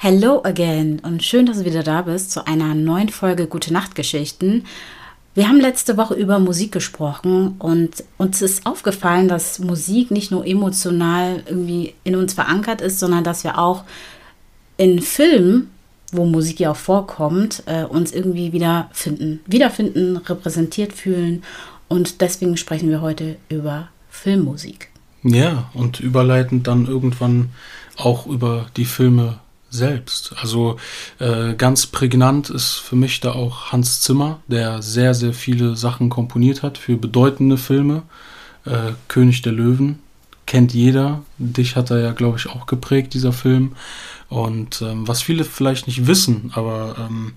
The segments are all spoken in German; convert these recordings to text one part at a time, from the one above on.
Hello again und schön, dass du wieder da bist zu einer neuen Folge Gute Nacht Geschichten. Wir haben letzte Woche über Musik gesprochen und uns ist aufgefallen, dass Musik nicht nur emotional irgendwie in uns verankert ist, sondern dass wir auch in Filmen, wo Musik ja auch vorkommt, äh, uns irgendwie wiederfinden, wiederfinden, repräsentiert fühlen. Und deswegen sprechen wir heute über Filmmusik. Ja, und überleitend dann irgendwann auch über die Filme selbst. Also äh, ganz prägnant ist für mich da auch Hans Zimmer, der sehr, sehr viele Sachen komponiert hat für bedeutende Filme. Äh, König der Löwen kennt jeder. Dich hat er ja, glaube ich, auch geprägt, dieser Film. Und ähm, was viele vielleicht nicht wissen, aber ähm,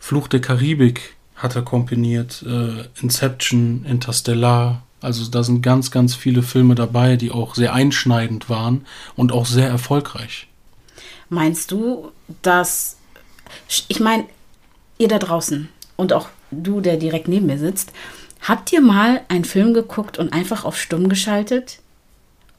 Fluch der Karibik hat er komponiert, äh, Inception, Interstellar. Also da sind ganz, ganz viele Filme dabei, die auch sehr einschneidend waren und auch sehr erfolgreich. Meinst du, dass, ich meine, ihr da draußen und auch du, der direkt neben mir sitzt, habt ihr mal einen Film geguckt und einfach auf Stumm geschaltet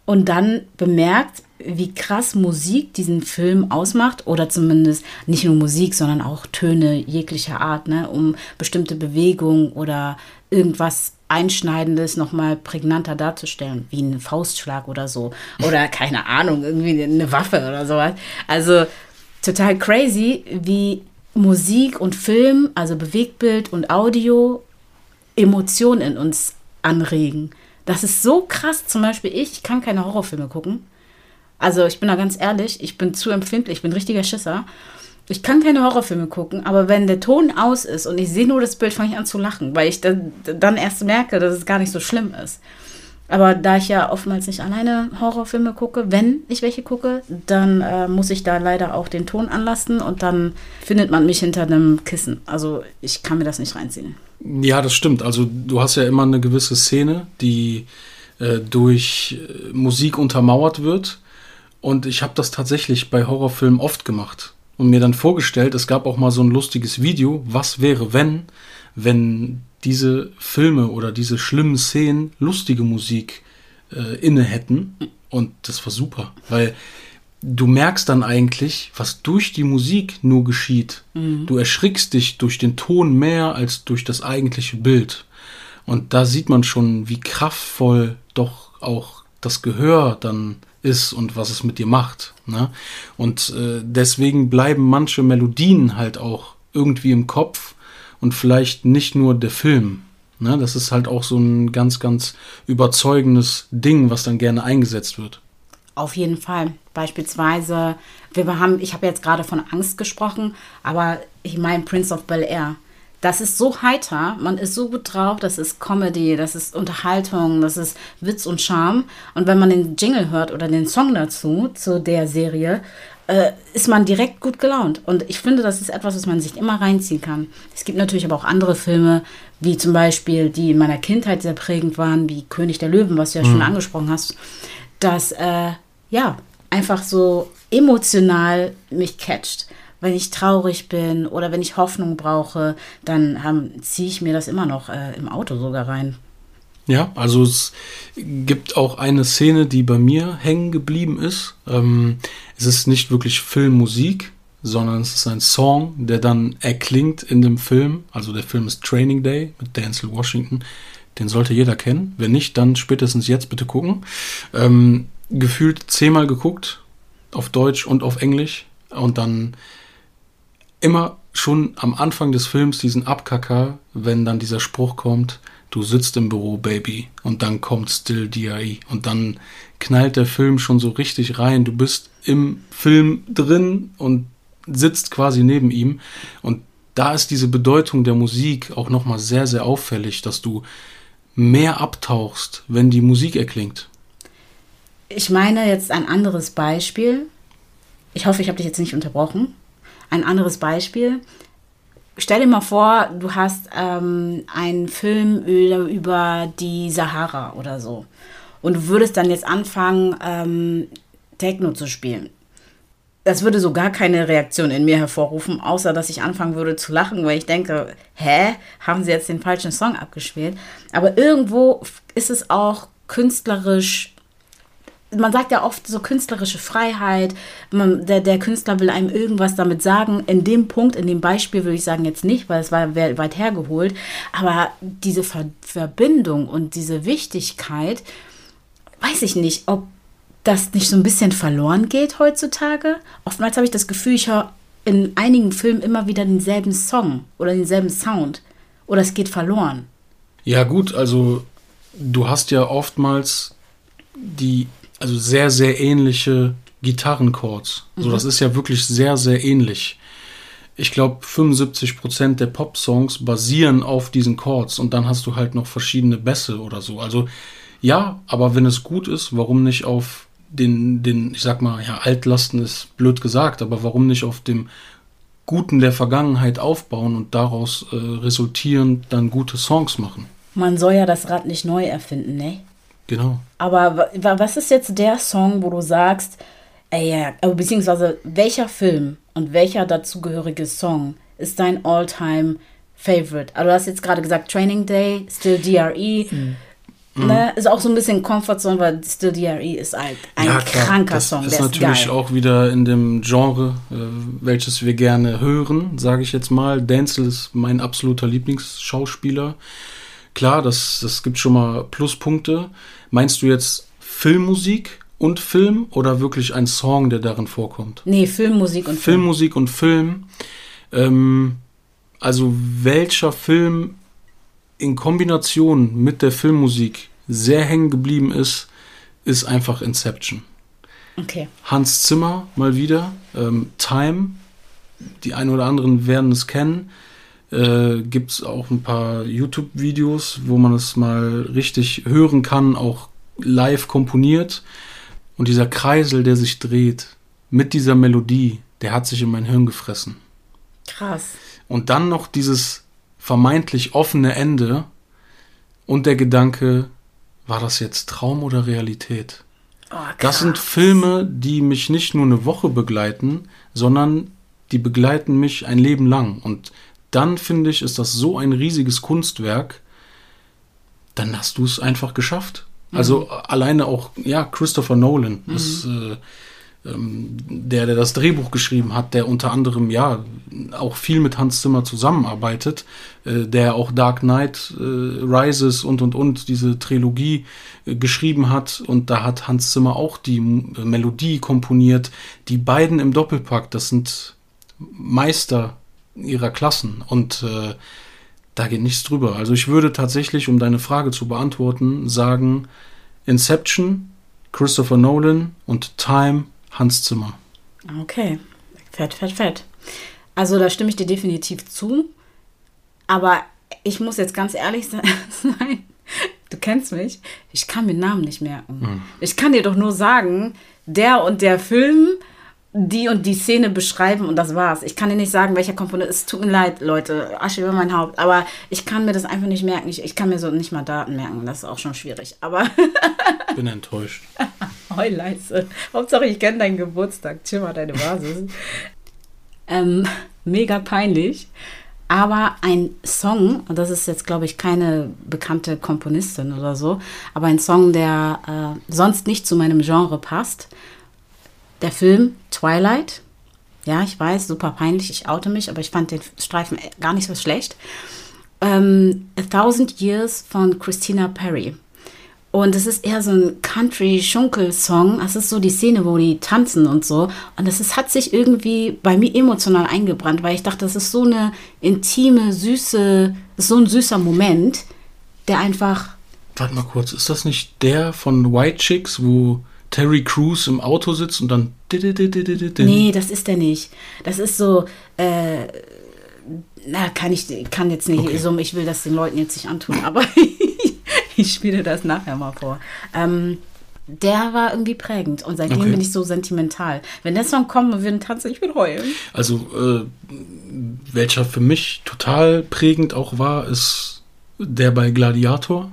und dann bemerkt, wie krass Musik diesen Film ausmacht oder zumindest nicht nur Musik, sondern auch Töne jeglicher Art, ne, um bestimmte Bewegungen oder irgendwas Einschneidendes nochmal prägnanter darzustellen, wie ein Faustschlag oder so. Oder keine Ahnung, irgendwie eine Waffe oder sowas. Also total crazy, wie Musik und Film, also Bewegtbild und Audio, Emotionen in uns anregen. Das ist so krass. Zum Beispiel ich, ich kann keine Horrorfilme gucken. Also ich bin da ganz ehrlich, ich bin zu empfindlich, ich bin richtiger Schisser. Ich kann keine Horrorfilme gucken, aber wenn der Ton aus ist und ich sehe nur das Bild, fange ich an zu lachen, weil ich dann, dann erst merke, dass es gar nicht so schlimm ist. Aber da ich ja oftmals nicht alleine Horrorfilme gucke, wenn ich welche gucke, dann äh, muss ich da leider auch den Ton anlassen und dann findet man mich hinter einem Kissen. Also ich kann mir das nicht reinziehen. Ja, das stimmt. Also du hast ja immer eine gewisse Szene, die äh, durch äh, Musik untermauert wird. Und ich habe das tatsächlich bei Horrorfilmen oft gemacht und mir dann vorgestellt, es gab auch mal so ein lustiges Video, was wäre, wenn, wenn diese Filme oder diese schlimmen Szenen lustige Musik äh, inne hätten. Und das war super, weil du merkst dann eigentlich, was durch die Musik nur geschieht. Mhm. Du erschrickst dich durch den Ton mehr als durch das eigentliche Bild. Und da sieht man schon, wie kraftvoll doch auch das Gehör dann ist und was es mit dir macht. Ne? Und äh, deswegen bleiben manche Melodien halt auch irgendwie im Kopf und vielleicht nicht nur der Film. Ne? Das ist halt auch so ein ganz, ganz überzeugendes Ding, was dann gerne eingesetzt wird. Auf jeden Fall. Beispielsweise, wir haben, ich habe jetzt gerade von Angst gesprochen, aber ich meine Prince of Bel Air das ist so heiter, man ist so gut drauf, das ist Comedy, das ist Unterhaltung, das ist Witz und Charme. Und wenn man den Jingle hört oder den Song dazu, zu der Serie, äh, ist man direkt gut gelaunt. Und ich finde, das ist etwas, was man sich immer reinziehen kann. Es gibt natürlich aber auch andere Filme, wie zum Beispiel, die in meiner Kindheit sehr prägend waren, wie König der Löwen, was du ja mhm. schon angesprochen hast, dass, äh, ja, einfach so emotional mich catcht wenn ich traurig bin oder wenn ich Hoffnung brauche, dann ziehe ich mir das immer noch äh, im Auto sogar rein. Ja, also es gibt auch eine Szene, die bei mir hängen geblieben ist. Ähm, es ist nicht wirklich Filmmusik, sondern es ist ein Song, der dann erklingt in dem Film. Also der Film ist Training Day mit Denzel Washington. Den sollte jeder kennen. Wenn nicht, dann spätestens jetzt bitte gucken. Ähm, gefühlt zehnmal geguckt, auf Deutsch und auf Englisch. Und dann immer schon am Anfang des Films diesen Abkacker, wenn dann dieser Spruch kommt, du sitzt im Büro, Baby, und dann kommt Still DI und dann knallt der Film schon so richtig rein. Du bist im Film drin und sitzt quasi neben ihm und da ist diese Bedeutung der Musik auch nochmal sehr, sehr auffällig, dass du mehr abtauchst, wenn die Musik erklingt. Ich meine jetzt ein anderes Beispiel. Ich hoffe, ich habe dich jetzt nicht unterbrochen. Ein anderes Beispiel. Stell dir mal vor, du hast ähm, einen Film über, die Sahara oder so. Und du würdest dann jetzt anfangen, ähm, Techno zu spielen. Das würde so gar keine Reaktion in mir hervorrufen, außer dass ich anfangen würde zu lachen, weil ich denke, hä, haben sie jetzt den falschen Song abgespielt? Aber irgendwo ist es auch künstlerisch man sagt ja oft so künstlerische Freiheit, man, der, der Künstler will einem irgendwas damit sagen. In dem Punkt, in dem Beispiel würde ich sagen jetzt nicht, weil es war weit hergeholt, aber diese Ver Verbindung und diese Wichtigkeit, weiß ich nicht, ob das nicht so ein bisschen verloren geht heutzutage. Oftmals habe ich das Gefühl, ich höre in einigen Filmen immer wieder denselben Song oder denselben Sound oder es geht verloren. Ja gut, also du hast ja oftmals die also sehr, sehr ähnliche Gitarrenchords. Mhm. So, das ist ja wirklich sehr, sehr ähnlich. Ich glaube, 75% der Pop-Songs basieren auf diesen Chords und dann hast du halt noch verschiedene Bässe oder so. Also ja, aber wenn es gut ist, warum nicht auf den, den, ich sag mal, ja, Altlasten ist blöd gesagt, aber warum nicht auf dem Guten der Vergangenheit aufbauen und daraus äh, resultierend dann gute Songs machen? Man soll ja das Rad nicht neu erfinden, ne? Genau. Aber was ist jetzt der Song, wo du sagst, ey, ja, beziehungsweise welcher Film und welcher dazugehörige Song ist dein All-Time Favorite? Also du hast jetzt gerade gesagt Training Day, Still DRE. Mhm. Ne, ist auch so ein bisschen Comfort Song, weil Still DRE ist halt ein ja, kranker das Song. Das ist natürlich ist auch wieder in dem Genre, äh, welches wir gerne hören, sage ich jetzt mal. Denzel ist mein absoluter Lieblingsschauspieler. Klar, das, das gibt schon mal Pluspunkte. Meinst du jetzt Filmmusik und Film oder wirklich ein Song, der darin vorkommt? Nee, Filmmusik und Film. Filmmusik und Film. Ähm, also welcher Film in Kombination mit der Filmmusik sehr hängen geblieben ist, ist einfach Inception. Okay. Hans Zimmer mal wieder. Ähm, Time. Die einen oder anderen werden es kennen. Äh, Gibt es auch ein paar YouTube-Videos, wo man es mal richtig hören kann, auch live komponiert. Und dieser Kreisel, der sich dreht, mit dieser Melodie, der hat sich in mein Hirn gefressen. Krass. Und dann noch dieses vermeintlich offene Ende und der Gedanke, war das jetzt Traum oder Realität? Oh, das sind Filme, die mich nicht nur eine Woche begleiten, sondern die begleiten mich ein Leben lang. Und dann finde ich, ist das so ein riesiges Kunstwerk, dann hast du es einfach geschafft. Also mhm. alleine auch, ja, Christopher Nolan mhm. ist äh, ähm, der, der das Drehbuch geschrieben hat, der unter anderem ja auch viel mit Hans Zimmer zusammenarbeitet, äh, der auch Dark Knight äh, Rises und und und diese Trilogie äh, geschrieben hat und da hat Hans Zimmer auch die äh, Melodie komponiert. Die beiden im Doppelpack, das sind Meister ihrer Klassen und äh, da geht nichts drüber. Also ich würde tatsächlich, um deine Frage zu beantworten, sagen Inception, Christopher Nolan und Time, Hans Zimmer. Okay, fett, fett, fett. Also da stimme ich dir definitiv zu. Aber ich muss jetzt ganz ehrlich sein, du kennst mich, ich kann mir Namen nicht merken. Mhm. Ich kann dir doch nur sagen, der und der Film die und die Szene beschreiben und das war's. Ich kann dir nicht sagen, welcher Komponist. Es tut mir leid, Leute. Asche über mein Haupt. Aber ich kann mir das einfach nicht merken. Ich, ich kann mir so nicht mal Daten merken. Das ist auch schon schwierig. Aber. Bin enttäuscht. Heuleise. Hauptsache, ich kenne deinen Geburtstag. Chill mal deine Basis. ähm, mega peinlich. Aber ein Song, und das ist jetzt, glaube ich, keine bekannte Komponistin oder so, aber ein Song, der äh, sonst nicht zu meinem Genre passt der Film Twilight. Ja, ich weiß, super peinlich, ich oute mich, aber ich fand den Streifen gar nicht so schlecht. Ähm, A Thousand Years von Christina Perry. Und es ist eher so ein Country-Schunkel-Song. Es ist so die Szene, wo die tanzen und so. Und es ist, hat sich irgendwie bei mir emotional eingebrannt, weil ich dachte, das ist so eine intime, süße, so ein süßer Moment, der einfach. Warte mal kurz, ist das nicht der von White Chicks, wo Terry Crews im Auto sitzt und dann. Nee, das ist der nicht. Das ist so. Äh, na, kann ich kann jetzt nicht okay. so, ich will das den Leuten jetzt nicht antun, aber Ich spiele das nachher mal vor. Ähm, der war irgendwie prägend und seitdem Okay. bin ich so sentimental. Wenn der Song kommt und wir würden tanzen, ich würde heulen. Also, äh, welcher für mich total prägend auch war, ist der bei Gladiator.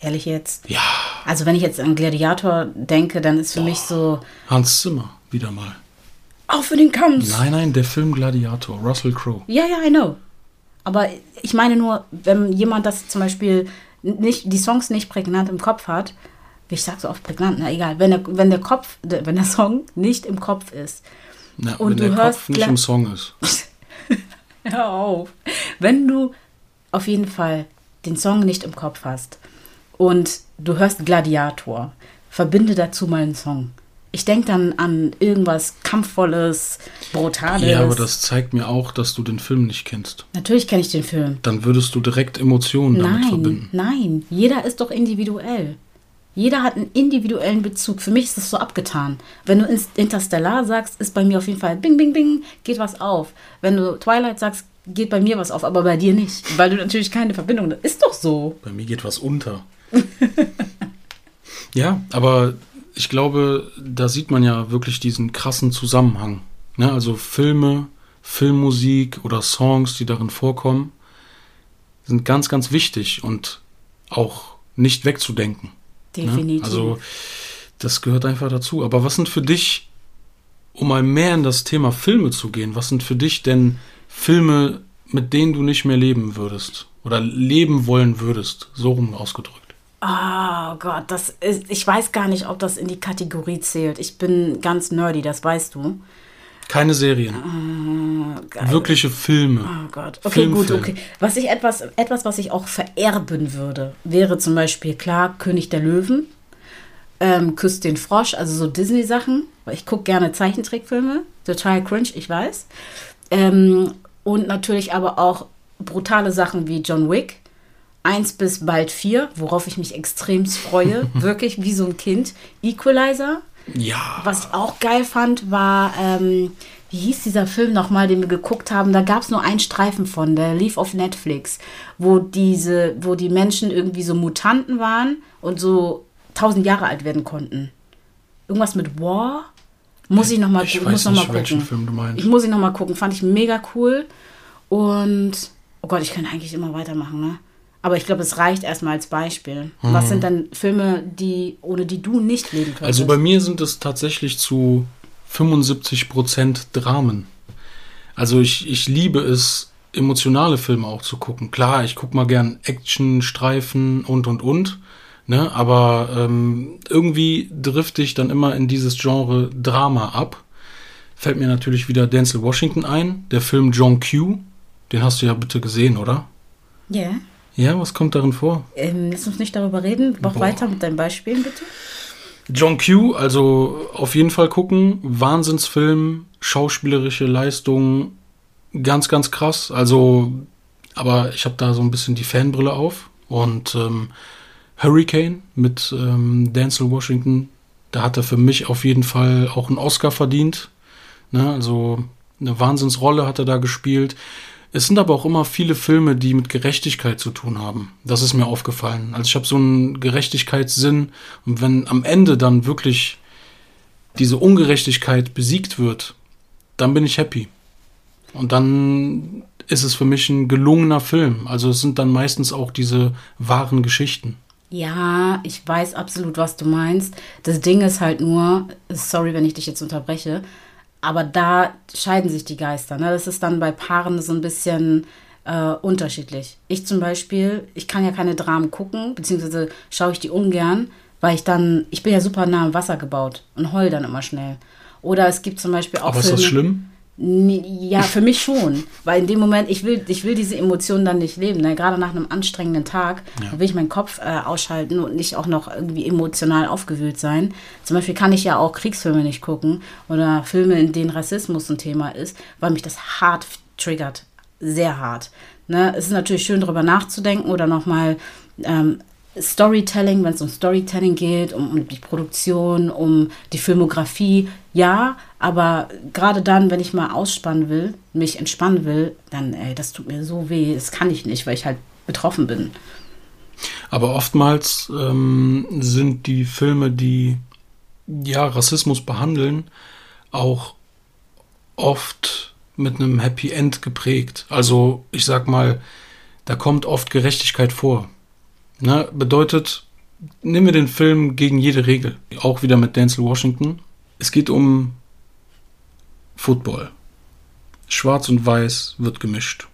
Ehrlich jetzt. Ja, Also wenn ich jetzt an Gladiator denke, dann ist für mich so, Hans Zimmer, wieder mal. auch für den Kampf. Nein, nein, der Film Gladiator, Russell Crowe. Ja, ja, I know. Aber ich meine nur, wenn jemand das zum Beispiel nicht, die Songs nicht prägnant im Kopf hat, wie ich sag so oft prägnant, na egal, wenn der, wenn der Kopf, wenn der Song nicht im Kopf ist, Na, Und wenn du der hörst Kopf nicht im Song ist. hör auf. Wenn du auf jeden Fall den Song nicht im Kopf hast und du hörst Gladiator, verbinde dazu mal einen Song. Ich denke dann an irgendwas Kampfvolles, Brutales. Ja, aber das zeigt mir auch, dass du den Film nicht kennst. Natürlich kenne ich den Film. Dann würdest du direkt Emotionen damit Nein, verbinden. nein, jeder ist doch individuell. Jeder hat einen individuellen Bezug. Für mich ist das so abgetan. Wenn du Interstellar sagst, ist bei mir auf jeden Fall bing, bing, bing, geht was auf. Wenn du Twilight sagst, geht bei mir was auf, aber bei dir nicht. Weil du natürlich keine Verbindung Das ist so. Bei mir geht was unter. ja, aber ich glaube, da sieht man ja wirklich diesen krassen Zusammenhang. Ne? Also Filme, Filmmusik oder Songs, die darin vorkommen, sind ganz, ganz wichtig und auch nicht wegzudenken. Ne? Definitiv. Also das gehört einfach dazu. Aber was sind für dich, um mal mehr in das Thema Filme zu gehen, was sind für dich denn Filme, mit denen du nicht mehr leben würdest oder leben wollen würdest, so rum ausgedrückt? Oh Gott, das ist, ich weiß gar nicht, ob das in die Kategorie zählt. Ich bin ganz nerdy, das weißt du. Keine Serien, Geil. wirkliche Filme. Oh Gott. Okay, gut, Filmfilm. okay. Was ich etwas, etwas, was ich auch vererben würde, wäre zum Beispiel klar König der Löwen, ähm, Küsst den Frosch, also so Disney-Sachen. Ich gucke gerne Zeichentrickfilme. Total cringe, ich weiß. Ähm, und natürlich aber auch brutale Sachen wie John Wick. Eins bis bald vier, worauf ich mich extremst freue. Wirklich wie so ein Kind. Equalizer. Ja, Was ich auch geil fand, war, ähm, wie hieß dieser Film nochmal, den wir geguckt haben? Da gab es nur einen Streifen von, der lief auf Netflix, wo diese, wo die Menschen irgendwie so Mutanten waren und so tausend Jahre alt werden konnten. Irgendwas mit War? Muss ich nochmal Ich muss weiß noch mal nicht, welchen gucken. Film du meinst. Ich muss ihn nochmal gucken. Fand ich mega cool. Und, oh Gott, ich kann eigentlich immer weitermachen, ne? Aber ich glaube, es reicht erstmal als Beispiel. Was sind dann Filme, die, ohne die du nicht leben könntest? also bei mir sind es tatsächlich zu 75% Dramen. Also ich, ich liebe es, emotionale Filme auch zu gucken. Klar, ich gucke mal gern Action, Streifen und und und. Ne? Aber ähm, irgendwie drifte ich dann immer in dieses Genre Drama ab. Fällt mir natürlich wieder Denzel Washington ein, der Film John Q. Den hast du ja bitte gesehen, oder? Ja. Ja, was kommt darin vor? Ähm, lass uns nicht darüber reden. Mach Boah. weiter mit deinen Beispielen, bitte. John Q, also auf jeden Fall gucken. Wahnsinnsfilm, schauspielerische Leistung, ganz, ganz krass. Also, aber ich habe da so ein bisschen die Fanbrille auf. Und ähm, Hurricane mit ähm, Denzel Washington, da hat er für mich auf jeden Fall auch einen Oscar verdient. Ne? Also eine Wahnsinnsrolle hat er da gespielt. Es sind aber auch immer viele Filme, die mit Gerechtigkeit zu tun haben. Das ist mir aufgefallen. Also ich habe so einen Gerechtigkeitssinn und wenn am Ende dann wirklich diese Ungerechtigkeit besiegt wird, dann bin ich happy. Und dann ist es für mich ein gelungener Film. Also es sind dann meistens auch diese wahren Geschichten. Ja, ich weiß absolut, was du meinst. Das Ding ist halt nur, sorry, wenn ich dich jetzt unterbreche, aber da scheiden sich die Geister. Ne? Das ist dann bei Paaren so ein bisschen äh, unterschiedlich. Ich zum Beispiel, ich kann ja keine Dramen gucken, beziehungsweise schaue ich die ungern, weil ich dann, ich bin ja super nah am Wasser gebaut und heul dann immer schnell. Oder es gibt zum Beispiel auch Aber ist das Filme- schlimm? Ja, für mich schon. Weil in dem Moment, ich will, ich will diese Emotionen dann nicht leben. Ne? Gerade nach einem anstrengenden Tag da will ich meinen Kopf äh, ausschalten und nicht auch noch irgendwie emotional aufgewühlt sein. Zum Beispiel kann ich ja auch Kriegsfilme nicht gucken oder Filme, in denen Rassismus ein Thema ist, weil mich das hart triggert. Sehr hart. Ne? Es ist natürlich schön, darüber nachzudenken oder nochmal ähm, Storytelling, wenn es um Storytelling geht, um, um die Produktion, um die Filmografie, ja, aber gerade dann, wenn ich mal ausspannen will, mich entspannen will, dann, ey, das tut mir so weh, das kann ich nicht, weil ich halt betroffen bin. Aber oftmals ähm, sind die Filme, die ja Rassismus behandeln, auch oft mit einem Happy End geprägt. Also ich sag mal, da kommt oft Gerechtigkeit vor. Ne? Bedeutet, nehmen wir den Film gegen jede Regel. Auch wieder mit Denzel Washington. Es geht um Football. Schwarz und Weiß wird gemischt.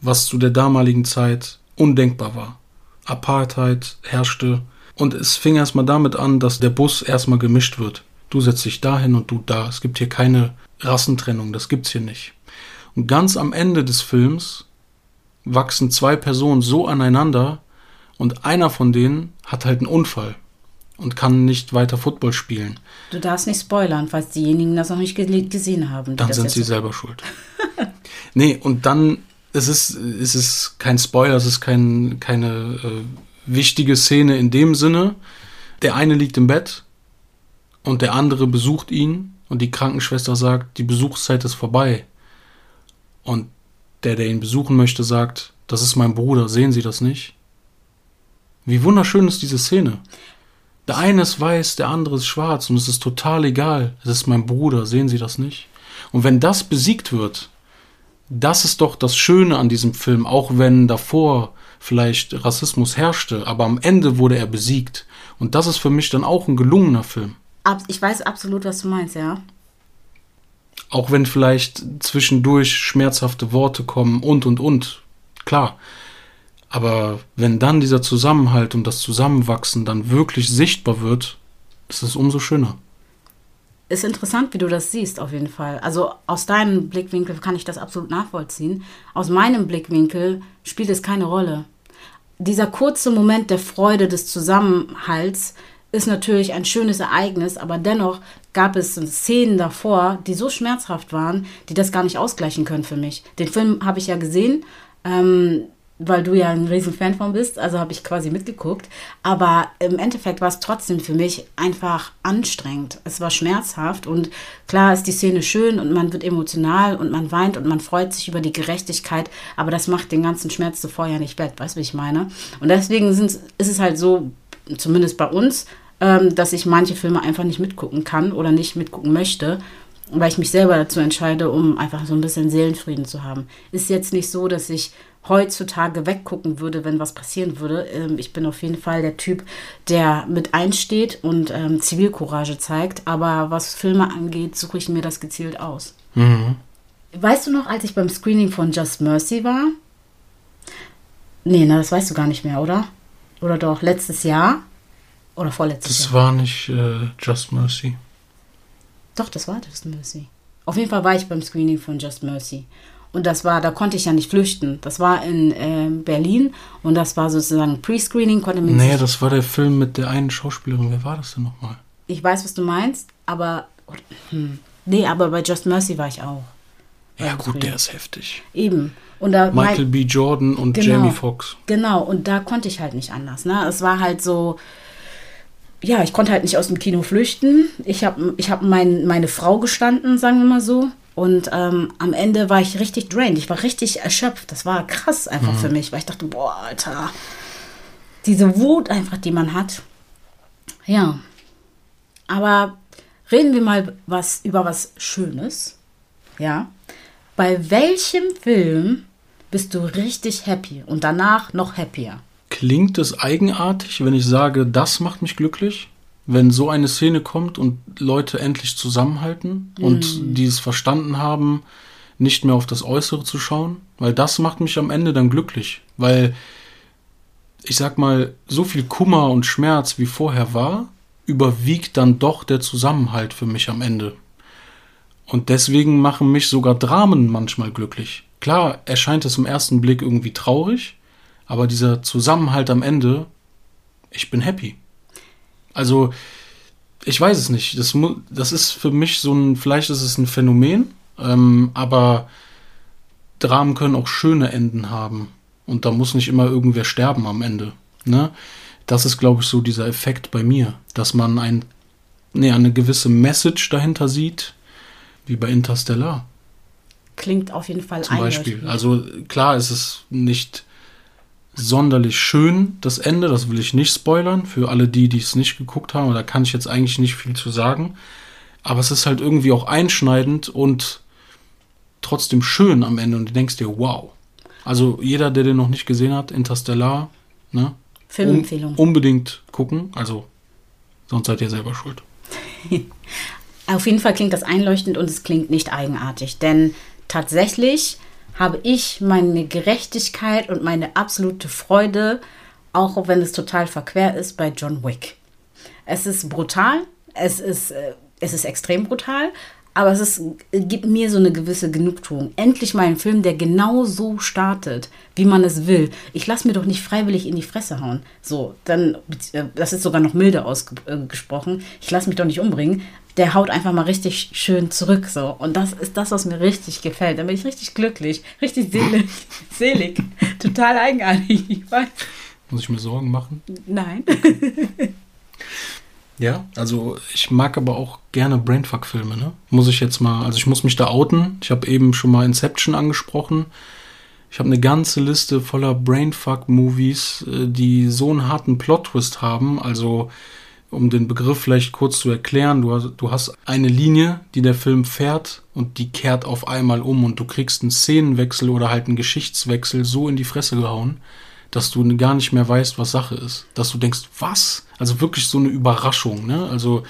Was zu der damaligen Zeit undenkbar war. Apartheid herrschte und es fing erstmal damit an, dass der Bus erstmal gemischt wird. Du setzt dich dahin und du da. Es gibt hier keine Rassentrennung, das gibt's hier nicht. Und ganz am Ende des Films wachsen zwei Personen so aneinander und einer von denen hat halt einen Unfall und kann nicht weiter Football spielen. Du darfst nicht spoilern, falls diejenigen das noch nicht gesehen haben. Dann sind sie selber schuld. nee, und dann es ist es ist kein Spoiler, es ist kein, keine äh, wichtige Szene in dem Sinne. Der eine liegt im Bett und der andere besucht ihn und die Krankenschwester sagt, die Besuchszeit ist vorbei. Und der, der ihn besuchen möchte, sagt, das ist mein Bruder, sehen Sie das nicht? Wie wunderschön ist diese Szene. Der eine ist weiß, der andere ist schwarz und es ist total egal. Es ist mein Bruder, sehen Sie das nicht? Und wenn das besiegt wird, das ist doch das Schöne an diesem Film, auch wenn davor vielleicht Rassismus herrschte, aber am Ende wurde er besiegt. Und das ist für mich dann auch ein gelungener Film. Ich weiß absolut, was du meinst, ja. Auch wenn vielleicht zwischendurch schmerzhafte Worte kommen und und und. Klar. Aber wenn dann dieser Zusammenhalt und das Zusammenwachsen dann wirklich sichtbar wird, ist es umso schöner. Ist interessant, wie du das siehst, auf jeden Fall. Also aus deinem Blickwinkel kann ich das absolut nachvollziehen. Aus meinem Blickwinkel spielt es keine Rolle. Dieser kurze Moment der Freude, des Zusammenhalts, ist natürlich ein schönes Ereignis, aber dennoch gab es Szenen davor, die so schmerzhaft waren, die das gar nicht ausgleichen können für mich. Den Film habe ich ja gesehen, ähm, weil du ja ein riesen Fan von bist, also habe ich quasi mitgeguckt. Aber im Endeffekt war es trotzdem für mich einfach anstrengend. Es war schmerzhaft und klar ist die Szene schön und man wird emotional und man weint und man freut sich über die Gerechtigkeit, aber das macht den ganzen Schmerz zuvor ja nicht wett, weißt du, wie ich meine? Und deswegen ist es halt so, zumindest bei uns, ähm, dass ich manche Filme einfach nicht mitgucken kann oder nicht mitgucken möchte, weil ich mich selber dazu entscheide, um einfach so ein bisschen Seelenfrieden zu haben. Ist jetzt nicht so, dass ich heutzutage weggucken würde, wenn was passieren würde. Ähm, ich bin auf jeden Fall der Typ, der mit einsteht und ähm, Zivilcourage zeigt. Aber was Filme angeht, suche ich mir das gezielt aus. Mhm. Weißt du noch, als ich beim Screening von Just Mercy war? Nee, na, das weißt du gar nicht mehr, oder? Oder doch, letztes Jahr? Oder vorletztes das Jahr? Das war nicht äh, Just Mercy. Doch, das war Just Mercy. Auf jeden Fall war ich beim Screening von Just Mercy. Und das war, da konnte ich ja nicht flüchten. Das war in äh, Berlin und das war sozusagen Pre-Screening. Konnte mir nee, das war der Film mit der einen Schauspielerin. Wer war das denn nochmal? Ich weiß, was du meinst, aber. Hm, nee, aber bei Just Mercy war ich auch. Ja, gut, der ist heftig. Eben. Und da Michael B. Jordan und genau, Jamie Foxx. Genau, und da konnte ich halt nicht anders. Ne? Es war halt so ja, ich konnte halt nicht aus dem Kino flüchten. Ich habe ich hab mein, meine Frau gestanden, sagen wir mal so. Und ähm, am Ende war ich richtig drained. Ich war richtig erschöpft. Das war krass einfach mhm. für mich, weil ich dachte, boah, Alter, diese Wut einfach, die man hat. Ja. Aber reden wir mal was über was Schönes. Ja. Bei welchem Film bist du richtig happy und danach noch happier? Klingt es eigenartig, wenn ich sage, das macht mich glücklich? Wenn so eine Szene kommt und Leute endlich zusammenhalten mhm. und die es verstanden haben, nicht mehr auf das Äußere zu schauen, weil das macht mich am Ende dann glücklich, weil ich sag mal, so viel Kummer und Schmerz wie vorher war, überwiegt dann doch der Zusammenhalt für mich am Ende. Und deswegen machen mich sogar Dramen manchmal glücklich. Klar erscheint es im ersten Blick irgendwie traurig, aber dieser Zusammenhalt am Ende, ich bin happy. Also, ich weiß es nicht. Das, das ist für mich so ein, vielleicht ist es ein Phänomen, ähm, aber Dramen können auch schöne Enden haben. Und da muss nicht immer irgendwer sterben am Ende. Ne? Das ist, glaube ich, so dieser Effekt bei mir, dass man ein, nee, eine gewisse Message dahinter sieht, wie bei Interstellar. Klingt auf jeden Fall Zum Beispiel. Also klar ist es nicht sonderlich schön, das Ende. Das will ich nicht spoilern. Für alle die, die es nicht geguckt haben, da kann ich jetzt eigentlich nicht viel zu sagen. Aber es ist halt irgendwie auch einschneidend und trotzdem schön am Ende. Und du denkst dir, wow. Also jeder, der den noch nicht gesehen hat, Interstellar, ne? Filmempfehlung. Um, unbedingt gucken. Also, sonst seid ihr selber schuld. Auf jeden Fall klingt das einleuchtend und es klingt nicht eigenartig, denn tatsächlich habe ich meine Gerechtigkeit und meine absolute Freude, auch wenn es total verquer ist, bei John Wick. Es ist brutal, es ist, äh, es ist extrem brutal, aber es ist, gibt mir so eine gewisse Genugtuung. Endlich mal ein Film, der genau so startet, wie man es will. Ich lasse mir doch nicht freiwillig in die Fresse hauen. So, dann, äh, das ist sogar noch milder ausgesprochen. Ich lasse mich doch nicht umbringen. Der haut einfach mal richtig schön zurück. So. Und das ist das, was mir richtig gefällt. Da bin ich richtig glücklich, richtig selig. selig. Total eigenartig. Muss ich mir Sorgen machen? Nein. Ja, also ich mag aber auch gerne Brainfuck-Filme, ne? Muss ich jetzt mal, also ich muss mich da outen. Ich habe eben schon mal Inception angesprochen. Ich habe eine ganze Liste voller Brainfuck-Movies, äh, die so einen harten Plot-Twist haben. Also, um den Begriff vielleicht kurz zu erklären, du hast, du hast eine Linie, die der Film fährt und die kehrt auf einmal um und du kriegst einen Szenenwechsel oder halt einen Geschichtswechsel so in die Fresse gehauen dass du gar nicht mehr weißt, was Sache ist. Dass du denkst, was? Also wirklich so eine Überraschung, ne? Also.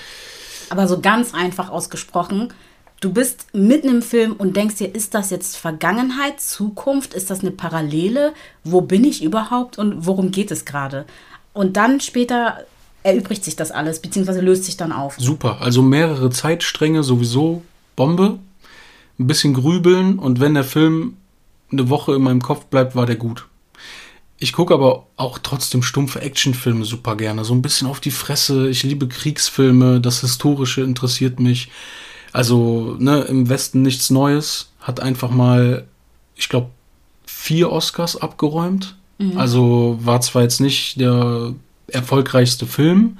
Aber so ganz einfach ausgesprochen, du bist mitten im Film und denkst dir, ist das jetzt Vergangenheit, Zukunft? Ist das eine Parallele? Wo bin ich überhaupt und worum geht es gerade? Und dann später erübrigt sich das alles, beziehungsweise löst sich dann auf. Super, also mehrere Zeitstränge sowieso, Bombe, ein bisschen grübeln und wenn der Film eine Woche in meinem Kopf bleibt, war der gut. Ich gucke aber auch trotzdem stumpfe Actionfilme super gerne. So ein bisschen auf die Fresse. Ich liebe Kriegsfilme. Das Historische interessiert mich. Also, ne, im Westen nichts Neues. Hat einfach mal, ich glaube, vier Oscars abgeräumt. Mhm. Also war zwar jetzt nicht der erfolgreichste Film,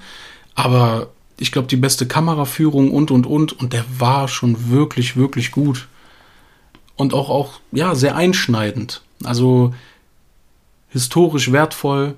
aber ich glaube, die beste Kameraführung und, und, und. Und der war schon wirklich, wirklich gut. Und auch, auch, ja, sehr einschneidend. Also, historisch wertvoll.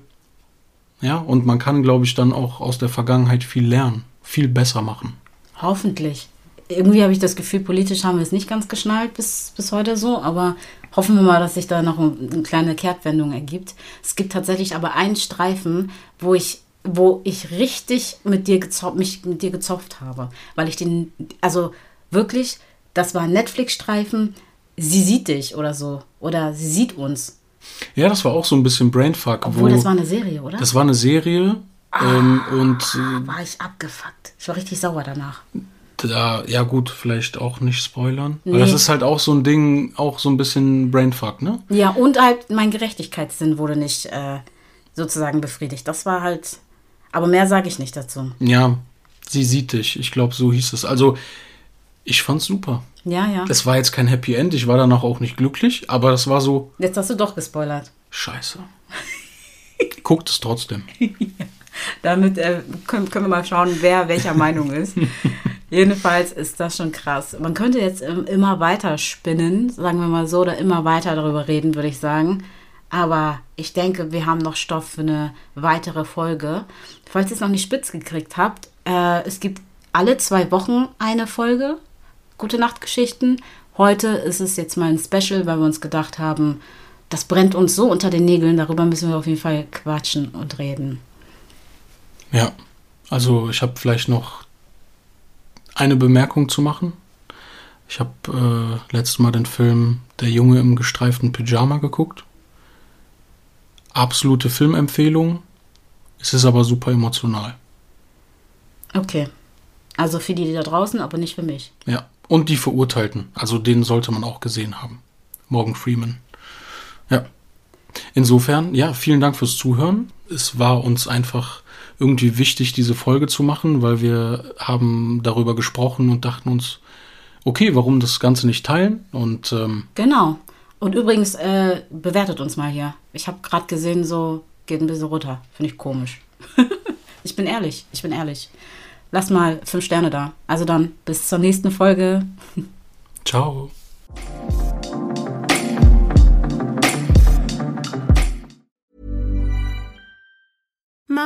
Ja, und man kann, glaube ich, dann auch aus der Vergangenheit viel lernen, viel besser machen. Hoffentlich. Irgendwie habe ich das Gefühl, politisch haben wir es nicht ganz geschnallt bis, bis heute so, aber hoffen wir mal, dass sich da noch eine kleine Kehrtwendung ergibt. Es gibt tatsächlich aber einen Streifen, wo ich wo ich richtig mit dir gezopft, mich mit dir gezopft habe, weil ich den, also wirklich, das war ein Netflix-Streifen, sie sieht dich oder so, oder sie sieht uns. Ja, das war auch so ein bisschen Brainfuck. Obwohl, wo, das war eine Serie, oder? Das war eine Serie. Ah, ähm, und äh, war ich abgefuckt. Ich war richtig sauer danach. Da, ja gut, vielleicht auch nicht spoilern. Nee. Weil das ist halt auch so ein Ding, auch so ein bisschen Brainfuck, ne? Ja, und halt mein Gerechtigkeitssinn wurde nicht äh, sozusagen befriedigt. Das war halt. Aber mehr sage ich nicht dazu. Ja, sie sieht dich. Ich glaube, so hieß es. Also, ich fand's super. Ja, ja. Das war jetzt kein Happy End. Ich war danach auch nicht glücklich, aber das war so. Jetzt hast du doch gespoilert. Scheiße. Guckt es trotzdem. Damit äh, können, können, wir mal schauen, wer welcher Meinung ist. Jedenfalls ist das schon krass. Man könnte jetzt ähm, immer weiter spinnen, sagen wir mal so, oder immer weiter darüber reden, würde ich sagen. Aber ich denke, wir haben noch Stoff für eine weitere Folge. Falls ihr es noch nicht spitz gekriegt habt, äh, es gibt alle zwei Wochen eine Folge Gute Nachtgeschichten. Heute ist es jetzt mal ein Special, weil wir uns gedacht haben, das brennt uns so unter den Nägeln, darüber müssen wir auf jeden Fall quatschen und reden. Ja, also ich habe vielleicht noch eine Bemerkung zu machen. Ich habe äh, letztes Mal den Film Der Junge im gestreiften Pyjama geguckt. Absolute Filmempfehlung. Es ist aber super emotional. Okay. Also für die, die da draußen, aber nicht für mich. Ja. Und die Verurteilten. Also den sollte man auch gesehen haben. Morgan Freeman. Ja. Insofern, ja, vielen Dank fürs Zuhören. Es war uns einfach irgendwie wichtig, diese Folge zu machen, weil wir haben darüber gesprochen und dachten uns, okay, warum das Ganze nicht teilen? Und ähm, genau. Und übrigens äh, bewertet uns mal hier. Ich habe gerade gesehen, so geht ein bisschen runter. Finde ich komisch. ich bin ehrlich. Ich bin ehrlich lass mal fünf Sterne da. Also dann bis zur nächsten Folge. Ciao.